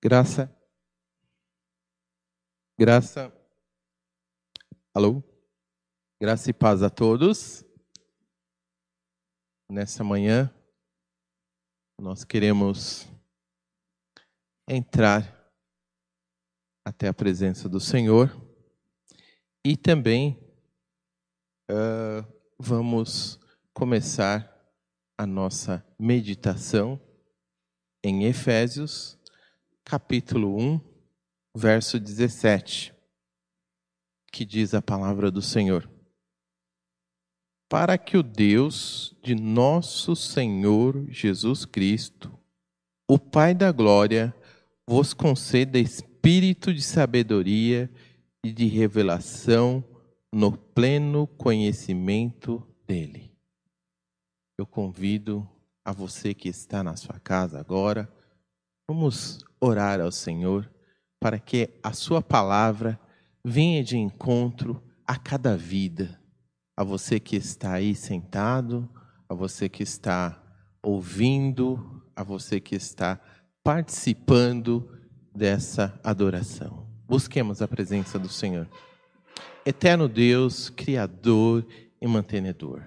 Graça. Graça. Alô? Graça e paz a todos. Nessa manhã, nós queremos entrar até a presença do Senhor e também uh, vamos começar a nossa meditação em Efésios, capítulo 1, verso 17, que diz a palavra do Senhor. Para que o Deus de nosso Senhor Jesus Cristo, o Pai da glória, vos conceda espírito de sabedoria e de revelação no pleno conhecimento dele. Eu convido a você que está na sua casa agora, vamos orar ao Senhor para que a sua palavra venha de encontro a cada vida, a você que está aí sentado, a você que está ouvindo, a você que está participando dessa adoração. Busquemos a presença do Senhor. Eterno Deus, Criador e mantenedor.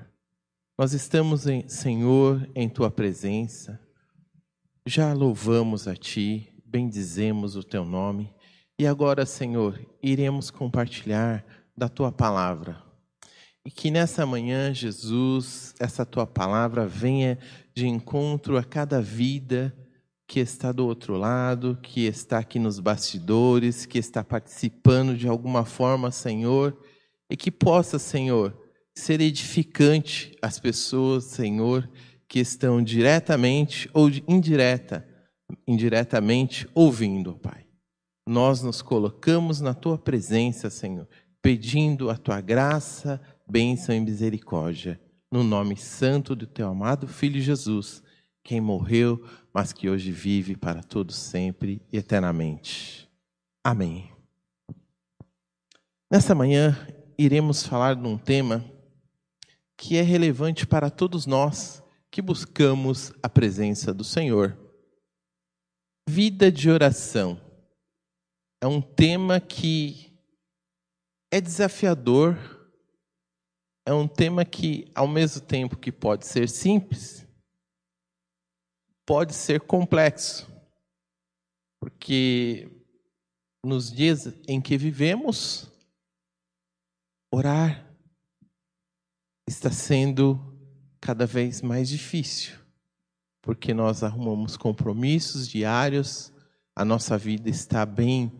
Nós estamos, em, Senhor, em tua presença. Já louvamos a ti, bendizemos o teu nome. E agora, Senhor, iremos compartilhar da tua palavra. E que nessa manhã, Jesus, essa tua palavra venha de encontro a cada vida que está do outro lado, que está aqui nos bastidores, que está participando de alguma forma, Senhor, e que possa, Senhor, ser edificante às pessoas, Senhor, que estão diretamente ou indireta, indiretamente ouvindo, Pai. Nós nos colocamos na tua presença, Senhor, pedindo a tua graça, bênção e misericórdia, no nome santo do teu amado filho Jesus, quem morreu, mas que hoje vive para todos sempre e eternamente. Amém. Nessa manhã iremos falar de um tema que é relevante para todos nós que buscamos a presença do Senhor. Vida de oração é um tema que é desafiador, é um tema que, ao mesmo tempo que pode ser simples, pode ser complexo, porque nos dias em que vivemos, orar está sendo cada vez mais difícil, porque nós arrumamos compromissos diários, a nossa vida está bem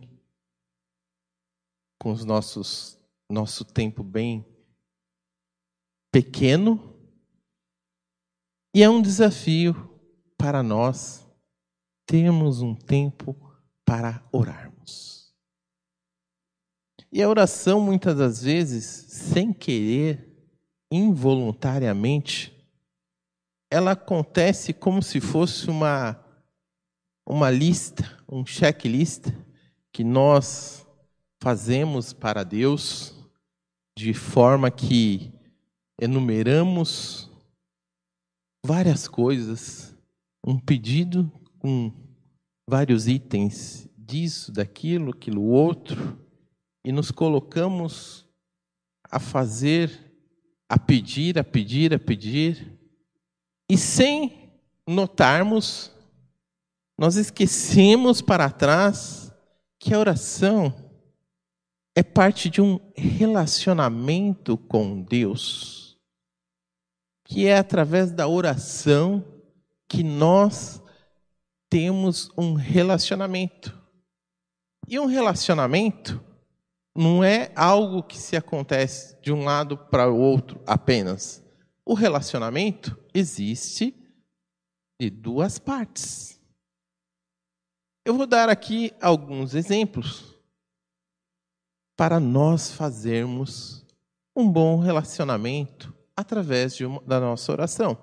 com os nossos nosso tempo bem pequeno e é um desafio para nós termos um tempo para orarmos. E a oração muitas das vezes, sem querer, involuntariamente, ela acontece como se fosse uma, uma lista, um checklist que nós fazemos para Deus de forma que enumeramos várias coisas, um pedido com vários itens disso, daquilo, aquilo outro, e nos colocamos a fazer a pedir, a pedir, a pedir, e sem notarmos, nós esquecemos para trás que a oração é parte de um relacionamento com Deus, que é através da oração que nós temos um relacionamento. E um relacionamento não é algo que se acontece de um lado para o outro apenas. O relacionamento existe de duas partes. Eu vou dar aqui alguns exemplos para nós fazermos um bom relacionamento através uma, da nossa oração.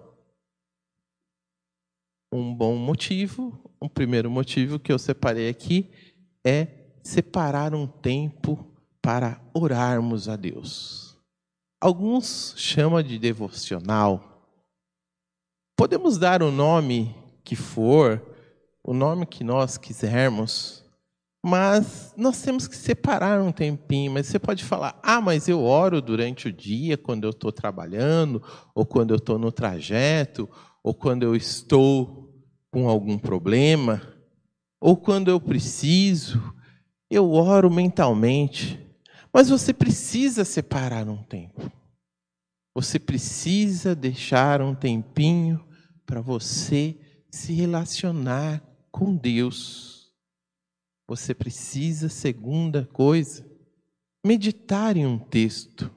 Um bom motivo, um primeiro motivo que eu separei aqui é separar um tempo para orarmos a Deus. Alguns chamam de devocional. Podemos dar o nome que for, o nome que nós quisermos, mas nós temos que separar um tempinho. Mas você pode falar: ah, mas eu oro durante o dia, quando eu estou trabalhando, ou quando eu estou no trajeto, ou quando eu estou com algum problema, ou quando eu preciso, eu oro mentalmente. Mas você precisa separar um tempo. Você precisa deixar um tempinho para você se relacionar com Deus. Você precisa, segunda coisa, meditar em um texto.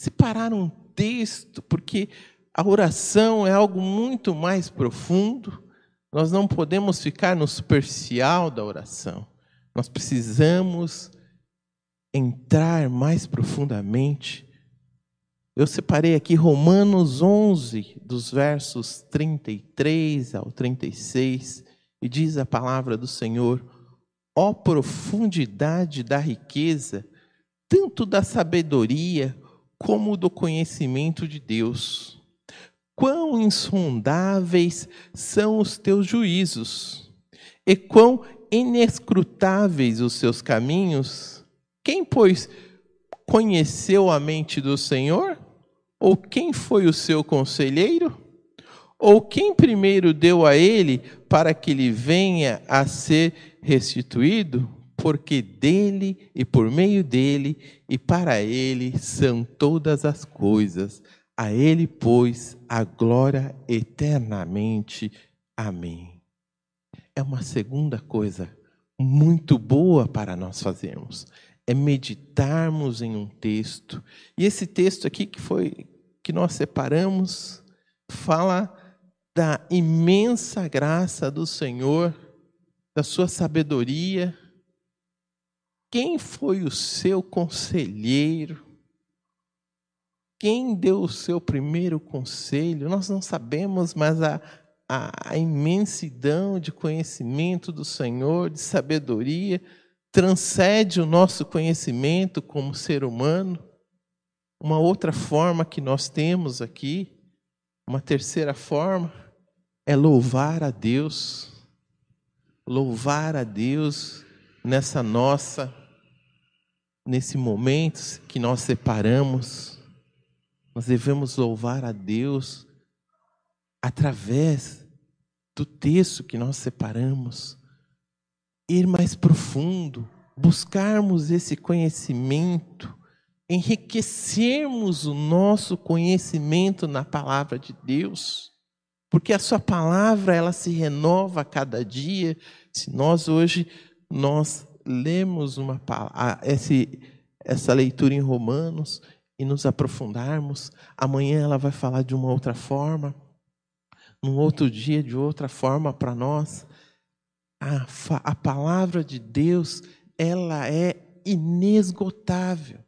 Separar um texto, porque a oração é algo muito mais profundo. Nós não podemos ficar no superficial da oração. Nós precisamos entrar mais profundamente. Eu separei aqui Romanos 11, dos versos 33 ao 36, e diz a palavra do Senhor: ó profundidade da riqueza, tanto da sabedoria como do conhecimento de Deus. Quão insondáveis são os teus juízos, e quão inescrutáveis os seus caminhos. Quem, pois, conheceu a mente do Senhor? Ou quem foi o seu conselheiro? Ou quem primeiro deu a ele para que ele venha a ser restituído? Porque dele e por meio dele e para ele são todas as coisas. A ele, pois, a glória eternamente. Amém. É uma segunda coisa muito boa para nós fazermos é meditarmos em um texto. E esse texto aqui que foi que nós separamos fala da imensa graça do Senhor, da sua sabedoria. Quem foi o seu conselheiro? Quem deu o seu primeiro conselho? Nós não sabemos, mas a, a, a imensidão de conhecimento do Senhor, de sabedoria, transcende o nosso conhecimento como ser humano. Uma outra forma que nós temos aqui, uma terceira forma, é louvar a Deus. Louvar a Deus nessa nossa, nesse momento que nós separamos. Nós devemos louvar a Deus através do texto que nós separamos ir mais profundo, buscarmos esse conhecimento, enriquecermos o nosso conhecimento na palavra de Deus, porque a sua palavra ela se renova a cada dia. Se nós hoje nós lemos uma esse, essa leitura em Romanos e nos aprofundarmos, amanhã ela vai falar de uma outra forma, num outro dia de outra forma para nós a, a palavra de Deus, ela é inesgotável.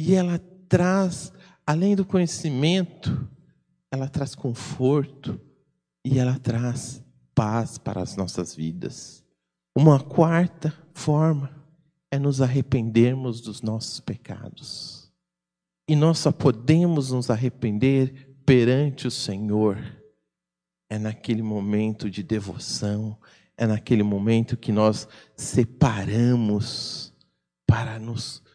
E ela traz, além do conhecimento, ela traz conforto e ela traz paz para as nossas vidas. Uma quarta forma é nos arrependermos dos nossos pecados. E nós só podemos nos arrepender perante o Senhor. É naquele momento de devoção, é naquele momento que nós separamos para nos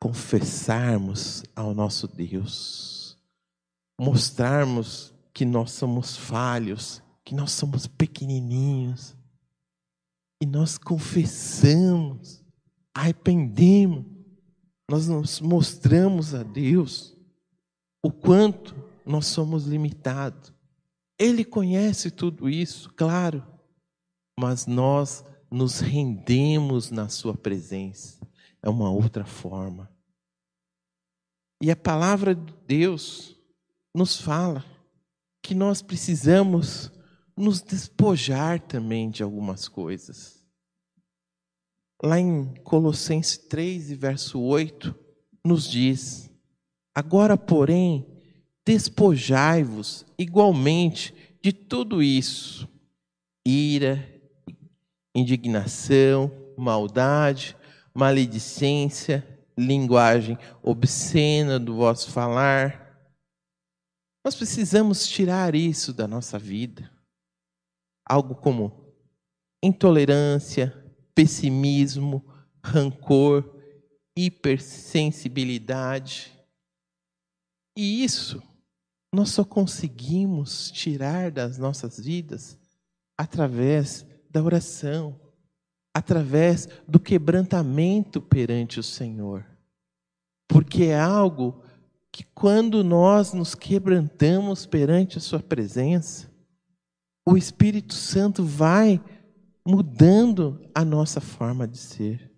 confessarmos ao nosso Deus, mostrarmos que nós somos falhos, que nós somos pequenininhos, e nós confessamos, arrependemos, nós nos mostramos a Deus o quanto nós somos limitados. Ele conhece tudo isso, claro mas nós nos rendemos na Sua presença. É uma outra forma. E a palavra de Deus nos fala que nós precisamos nos despojar também de algumas coisas. Lá em Colossenses 3, verso 8, nos diz: Agora, porém, despojai-vos igualmente de tudo isso: ira, indignação, maldade, maledicência, linguagem obscena do vosso falar. Nós precisamos tirar isso da nossa vida. Algo como intolerância, pessimismo, rancor, hipersensibilidade. E isso nós só conseguimos tirar das nossas vidas através da oração, através do quebrantamento perante o Senhor. Porque é algo que, quando nós nos quebrantamos perante a Sua presença, o Espírito Santo vai mudando a nossa forma de ser.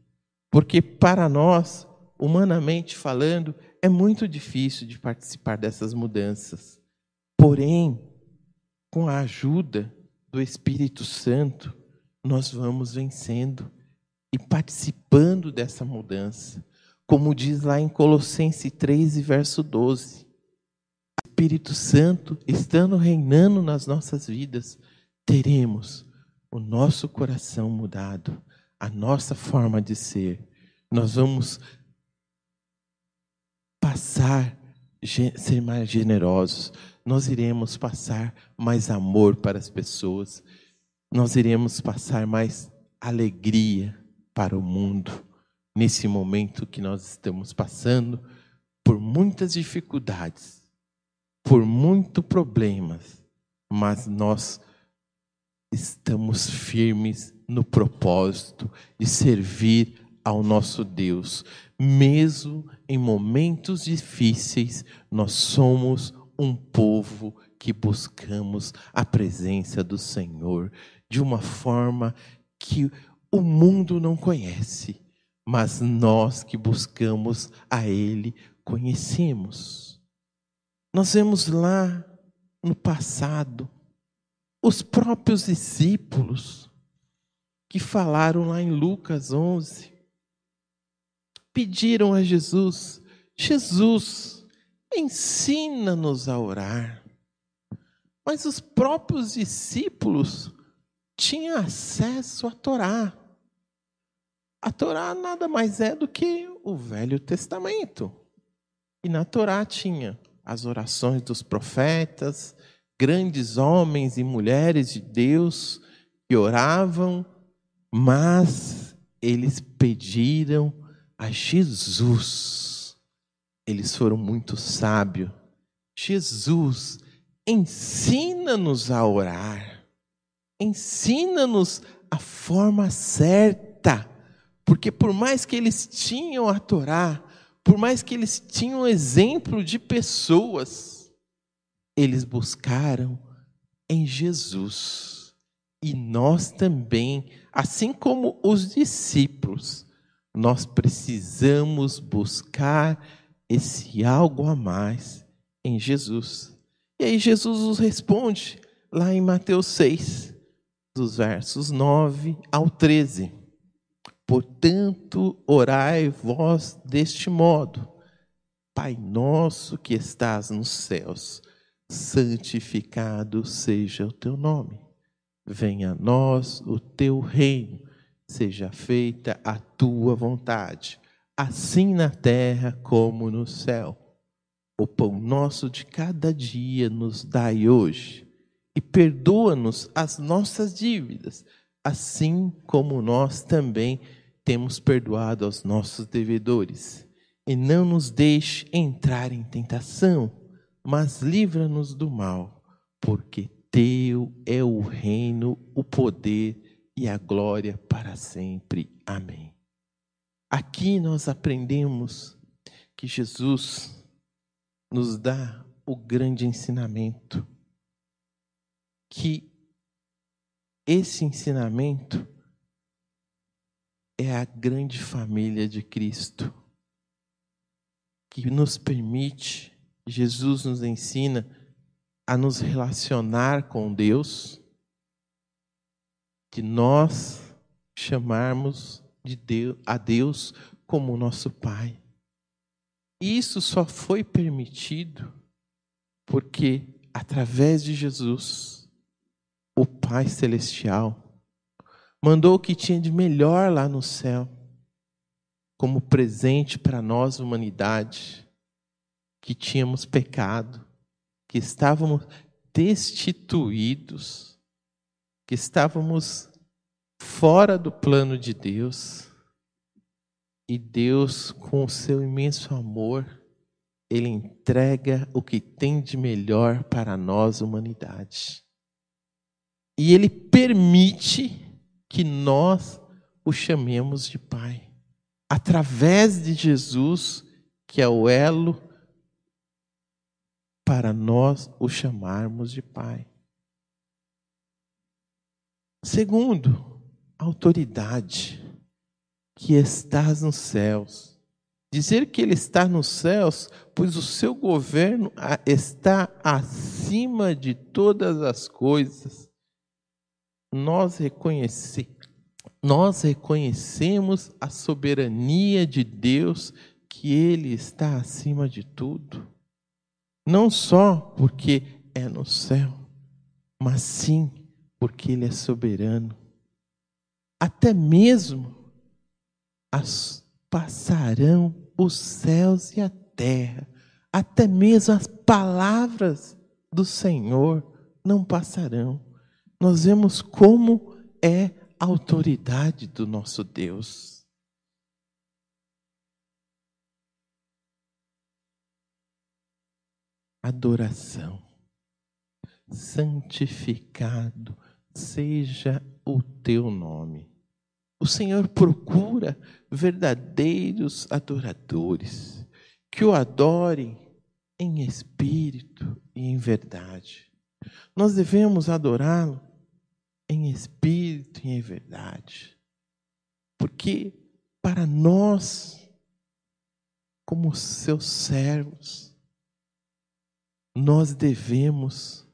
Porque para nós, humanamente falando, é muito difícil de participar dessas mudanças. Porém, com a ajuda do Espírito Santo, nós vamos vencendo e participando dessa mudança. Como diz lá em Colossenses 3, verso 12. O Espírito Santo estando reinando nas nossas vidas, teremos o nosso coração mudado, a nossa forma de ser. Nós vamos passar ser mais generosos, nós iremos passar mais amor para as pessoas, nós iremos passar mais alegria para o mundo nesse momento que nós estamos passando por muitas dificuldades, por muitos problemas, mas nós estamos firmes no propósito de servir ao nosso Deus. Mesmo em momentos difíceis, nós somos um povo que buscamos a presença do Senhor de uma forma que o mundo não conhece, mas nós que buscamos a Ele conhecemos. Nós vemos lá no passado os próprios discípulos que falaram lá em Lucas 11 pediram a Jesus: Jesus, ensina-nos a orar. Mas os próprios discípulos tinham acesso à Torá. A Torá nada mais é do que o Velho Testamento. E na Torá tinha as orações dos profetas, grandes homens e mulheres de Deus que oravam, mas eles pediram a Jesus. Eles foram muito sábios. Jesus, ensina-nos a orar. Ensina-nos a forma certa. Porque por mais que eles tinham a Torá, por mais que eles tinham exemplo de pessoas, eles buscaram em Jesus. E nós também, assim como os discípulos, nós precisamos buscar esse algo a mais em Jesus. E aí Jesus nos responde lá em Mateus 6, dos versos 9 ao 13. Portanto, orai vós deste modo: Pai nosso que estás nos céus, santificado seja o teu nome. Venha a nós o teu reino seja feita a tua vontade, assim na terra como no céu. O pão nosso de cada dia nos dai hoje, e perdoa-nos as nossas dívidas, assim como nós também temos perdoado aos nossos devedores. E não nos deixe entrar em tentação, mas livra-nos do mal, porque teu é o reino, o poder e a glória para sempre. Amém. Aqui nós aprendemos que Jesus nos dá o grande ensinamento, que esse ensinamento é a grande família de Cristo, que nos permite, Jesus nos ensina a nos relacionar com Deus de nós chamarmos de Deus, a Deus como nosso Pai. Isso só foi permitido porque, através de Jesus, o Pai Celestial mandou o que tinha de melhor lá no céu, como presente para nós, humanidade, que tínhamos pecado, que estávamos destituídos que estávamos fora do plano de Deus. E Deus, com o seu imenso amor, ele entrega o que tem de melhor para nós, humanidade. E ele permite que nós o chamemos de Pai. Através de Jesus, que é o elo para nós o chamarmos de Pai. Segundo, autoridade que estás nos céus. Dizer que ele está nos céus, pois o seu governo está acima de todas as coisas. Nós, reconhece, nós reconhecemos a soberania de Deus, que ele está acima de tudo. Não só porque é no céu, mas sim porque ele é soberano. Até mesmo as passarão os céus e a terra, até mesmo as palavras do Senhor não passarão. Nós vemos como é a autoridade do nosso Deus. Adoração. Santificado seja o teu nome. O Senhor procura verdadeiros adoradores que o adorem em espírito e em verdade. Nós devemos adorá-lo em espírito e em verdade. Porque para nós, como seus servos, nós devemos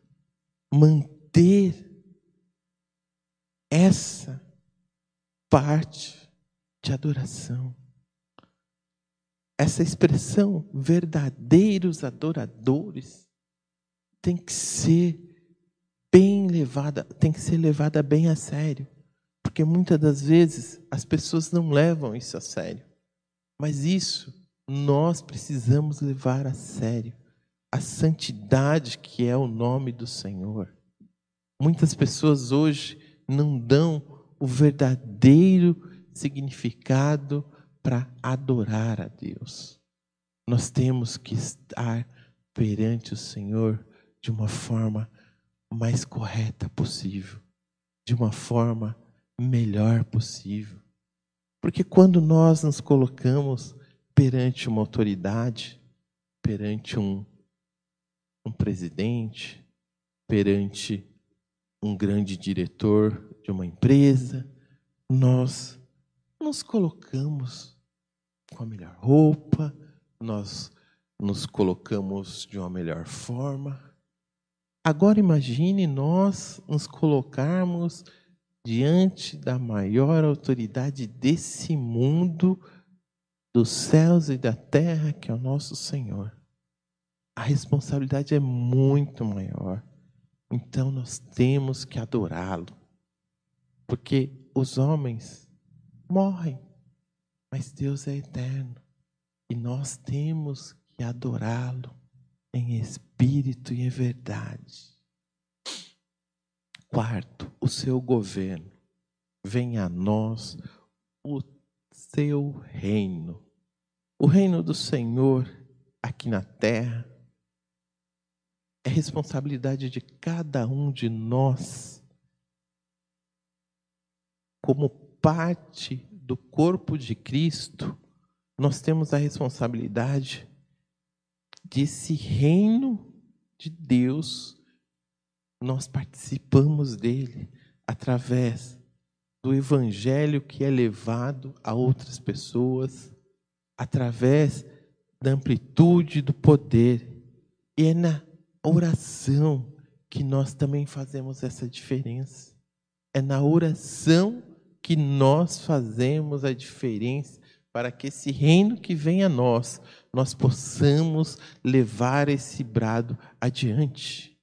manter essa parte de adoração. Essa expressão, verdadeiros adoradores, tem que ser levada, tem que ser levada bem a sério. Porque muitas das vezes as pessoas não levam isso a sério. Mas isso nós precisamos levar a sério. A santidade que é o nome do Senhor. Muitas pessoas hoje não dão o verdadeiro significado para adorar a Deus. Nós temos que estar perante o Senhor de uma forma mais correta possível, de uma forma melhor possível. Porque quando nós nos colocamos perante uma autoridade, perante um, um presidente, perante um grande diretor de uma empresa, nós nos colocamos com a melhor roupa, nós nos colocamos de uma melhor forma. Agora imagine nós nos colocarmos diante da maior autoridade desse mundo, dos céus e da terra, que é o nosso Senhor. A responsabilidade é muito maior. Então nós temos que adorá-lo. Porque os homens morrem, mas Deus é eterno. E nós temos que adorá-lo em espírito e em verdade. Quarto, o seu governo. Venha a nós o seu reino. O reino do Senhor aqui na terra é responsabilidade de cada um de nós, como parte do corpo de Cristo, nós temos a responsabilidade desse reino de Deus, nós participamos dele através do evangelho que é levado a outras pessoas, através da amplitude do poder. E é na oração que nós também fazemos essa diferença. É na oração que nós fazemos a diferença para que esse reino que vem a nós, nós possamos levar esse brado adiante.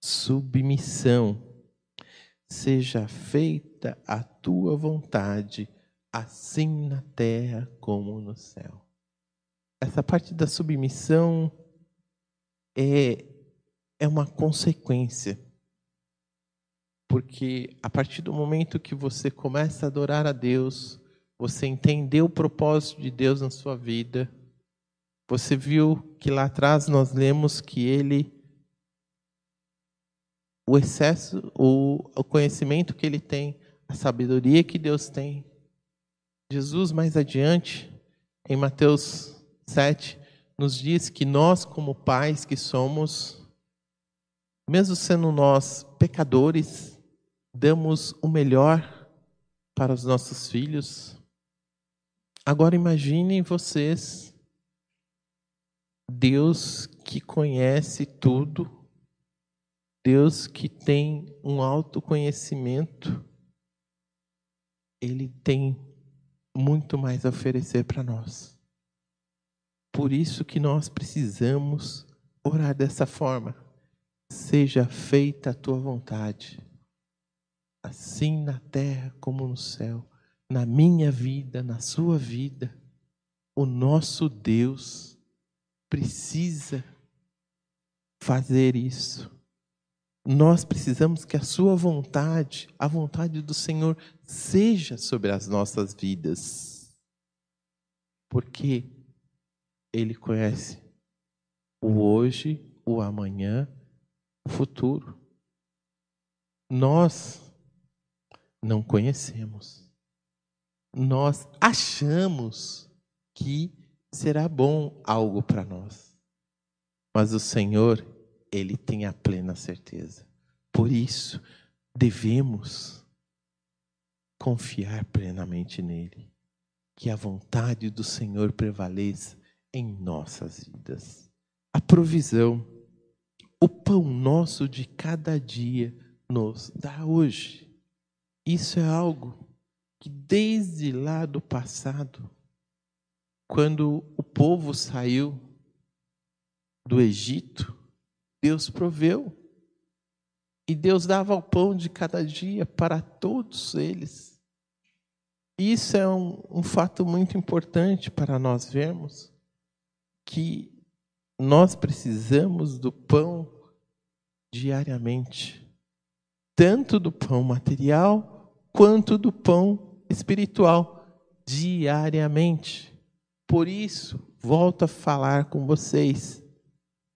Submissão. Seja feita a tua vontade, assim na terra como no céu. Essa parte da submissão é, é uma consequência. Porque a partir do momento que você começa a adorar a Deus, você entendeu o propósito de Deus na sua vida, você viu que lá atrás nós lemos que ele o excesso, o, o conhecimento que ele tem, a sabedoria que Deus tem. Jesus mais adiante, em Mateus 7, nos diz que nós como pais que somos, mesmo sendo nós pecadores, damos o melhor para os nossos filhos. Agora imaginem vocês, Deus que conhece tudo, Deus que tem um autoconhecimento, Ele tem muito mais a oferecer para nós. Por isso que nós precisamos orar dessa forma. Seja feita a tua vontade, assim na terra como no céu, na minha vida, na sua vida. O nosso Deus precisa fazer isso. Nós precisamos que a Sua vontade, a vontade do Senhor, seja sobre as nossas vidas. Porque Ele conhece o hoje, o amanhã, o futuro. Nós não conhecemos. Nós achamos que será bom algo para nós. Mas o Senhor, ele tem a plena certeza. Por isso, devemos confiar plenamente nele. Que a vontade do Senhor prevaleça em nossas vidas. A provisão, o pão nosso de cada dia nos dá hoje. Isso é algo que desde lá do passado, quando o povo saiu do Egito, Deus proveu. E Deus dava o pão de cada dia para todos eles. Isso é um, um fato muito importante para nós vermos que nós precisamos do pão diariamente, tanto do pão material quanto do pão espiritual, diariamente. Por isso, volto a falar com vocês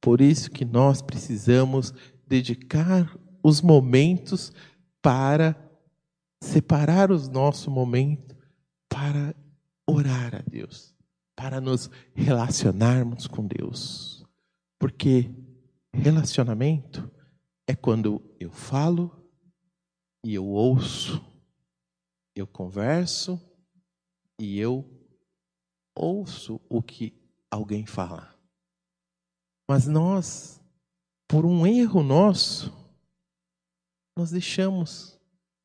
por isso que nós precisamos dedicar os momentos para separar os nossos momentos para orar a Deus, para nos relacionarmos com Deus. Porque relacionamento é quando eu falo e eu ouço, eu converso e eu ouço o que alguém fala. Mas nós, por um erro nosso, nós deixamos,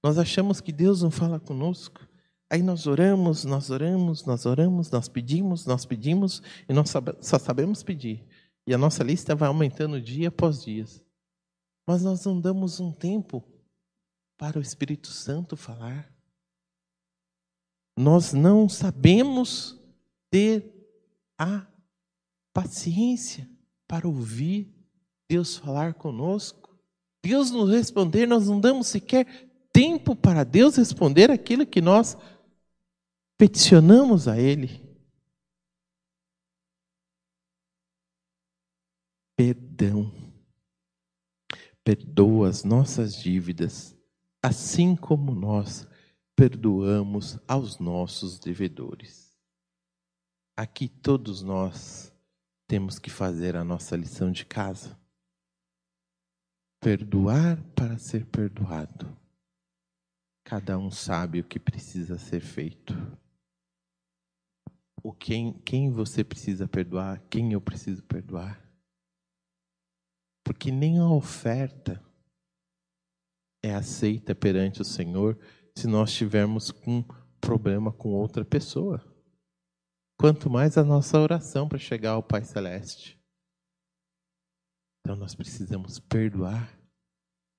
nós achamos que Deus não fala conosco. Aí nós oramos, nós oramos, nós oramos, nós pedimos, nós pedimos e nós só sabemos pedir. E a nossa lista vai aumentando dia após dia. Mas nós não damos um tempo para o Espírito Santo falar. Nós não sabemos ter a paciência para ouvir Deus falar conosco. Deus nos responder, nós não damos sequer tempo para Deus responder aquilo que nós peticionamos a Ele. Perdão. Perdoa as nossas dívidas, assim como nós perdoamos aos nossos devedores. Aqui todos nós temos que fazer a nossa lição de casa. Perdoar para ser perdoado. Cada um sabe o que precisa ser feito. O quem, quem você precisa perdoar, quem eu preciso perdoar. Porque nem a oferta é aceita perante o Senhor se nós tivermos um problema com outra pessoa quanto mais a nossa oração para chegar ao Pai Celeste. Então nós precisamos perdoar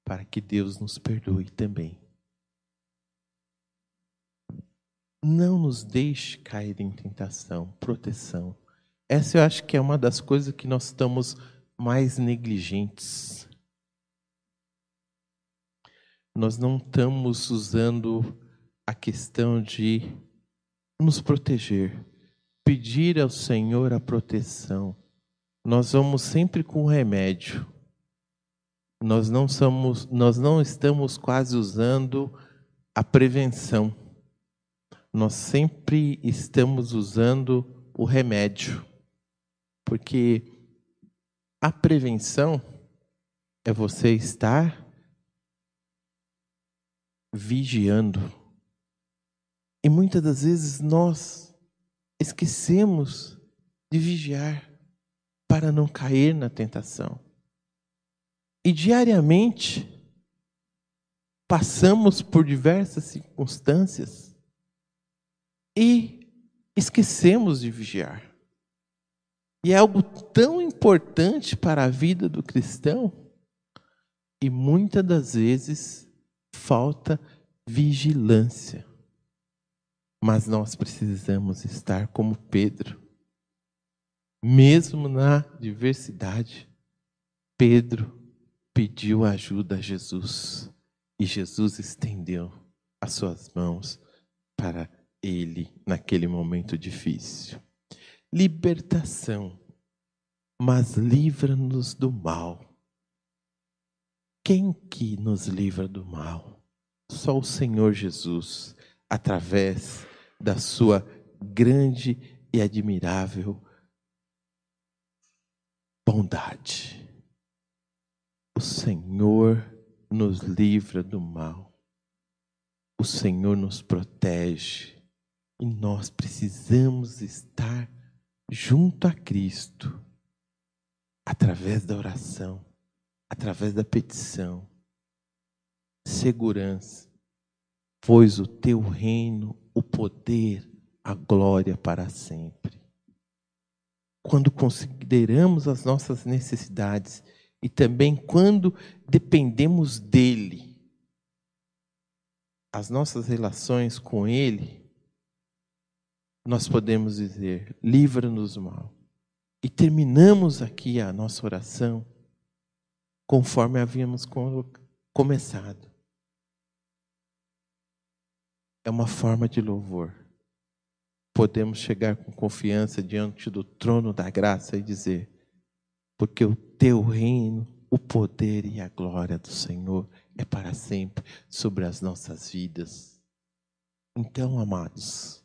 para que Deus nos perdoe também. Não nos deixe cair em tentação, proteção. Essa eu acho que é uma das coisas que nós estamos mais negligentes. Nós não estamos usando a questão de nos proteger, pedir ao Senhor a proteção. Nós vamos sempre com remédio. Nós não somos, nós não estamos quase usando a prevenção. Nós sempre estamos usando o remédio. Porque a prevenção é você estar vigiando. E muitas das vezes nós esquecemos de vigiar para não cair na tentação. E diariamente passamos por diversas circunstâncias e esquecemos de vigiar. E é algo tão importante para a vida do cristão e muitas das vezes falta vigilância. Mas nós precisamos estar como Pedro. Mesmo na diversidade, Pedro pediu ajuda a Jesus e Jesus estendeu as suas mãos para ele naquele momento difícil. Libertação, mas livra-nos do mal. Quem que nos livra do mal? Só o Senhor Jesus, através da sua grande e admirável bondade. O Senhor nos livra do mal. O Senhor nos protege. E nós precisamos estar junto a Cristo, através da oração, através da petição, segurança, pois o teu reino, o poder, a glória para sempre. Quando consideramos as nossas necessidades e também quando dependemos dele, as nossas relações com ele, nós podemos dizer: livra-nos do mal. E terminamos aqui a nossa oração conforme havíamos começado é uma forma de louvor. Podemos chegar com confiança diante do trono da graça e dizer: porque o teu reino, o poder e a glória do Senhor é para sempre sobre as nossas vidas. Então, amados,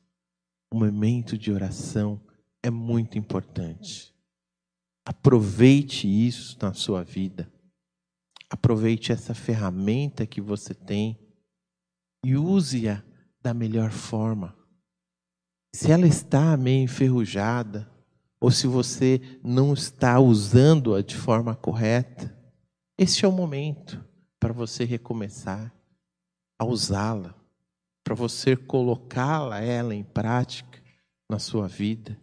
o momento de oração é muito importante. Aproveite isso na sua vida. Aproveite essa ferramenta que você tem e use-a da melhor forma. Se ela está meio enferrujada, ou se você não está usando-a de forma correta, esse é o momento para você recomeçar a usá-la, para você colocá-la ela em prática na sua vida.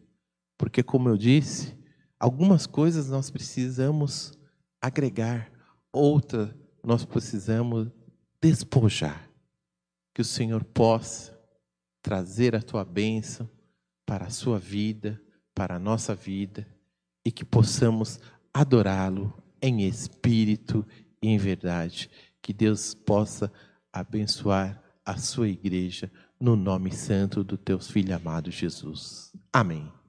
Porque como eu disse, algumas coisas nós precisamos agregar, outras nós precisamos despojar que o Senhor possa trazer a tua bênção para a sua vida, para a nossa vida, e que possamos adorá-lo em espírito e em verdade. Que Deus possa abençoar a sua igreja no nome santo do teu filho amado Jesus. Amém.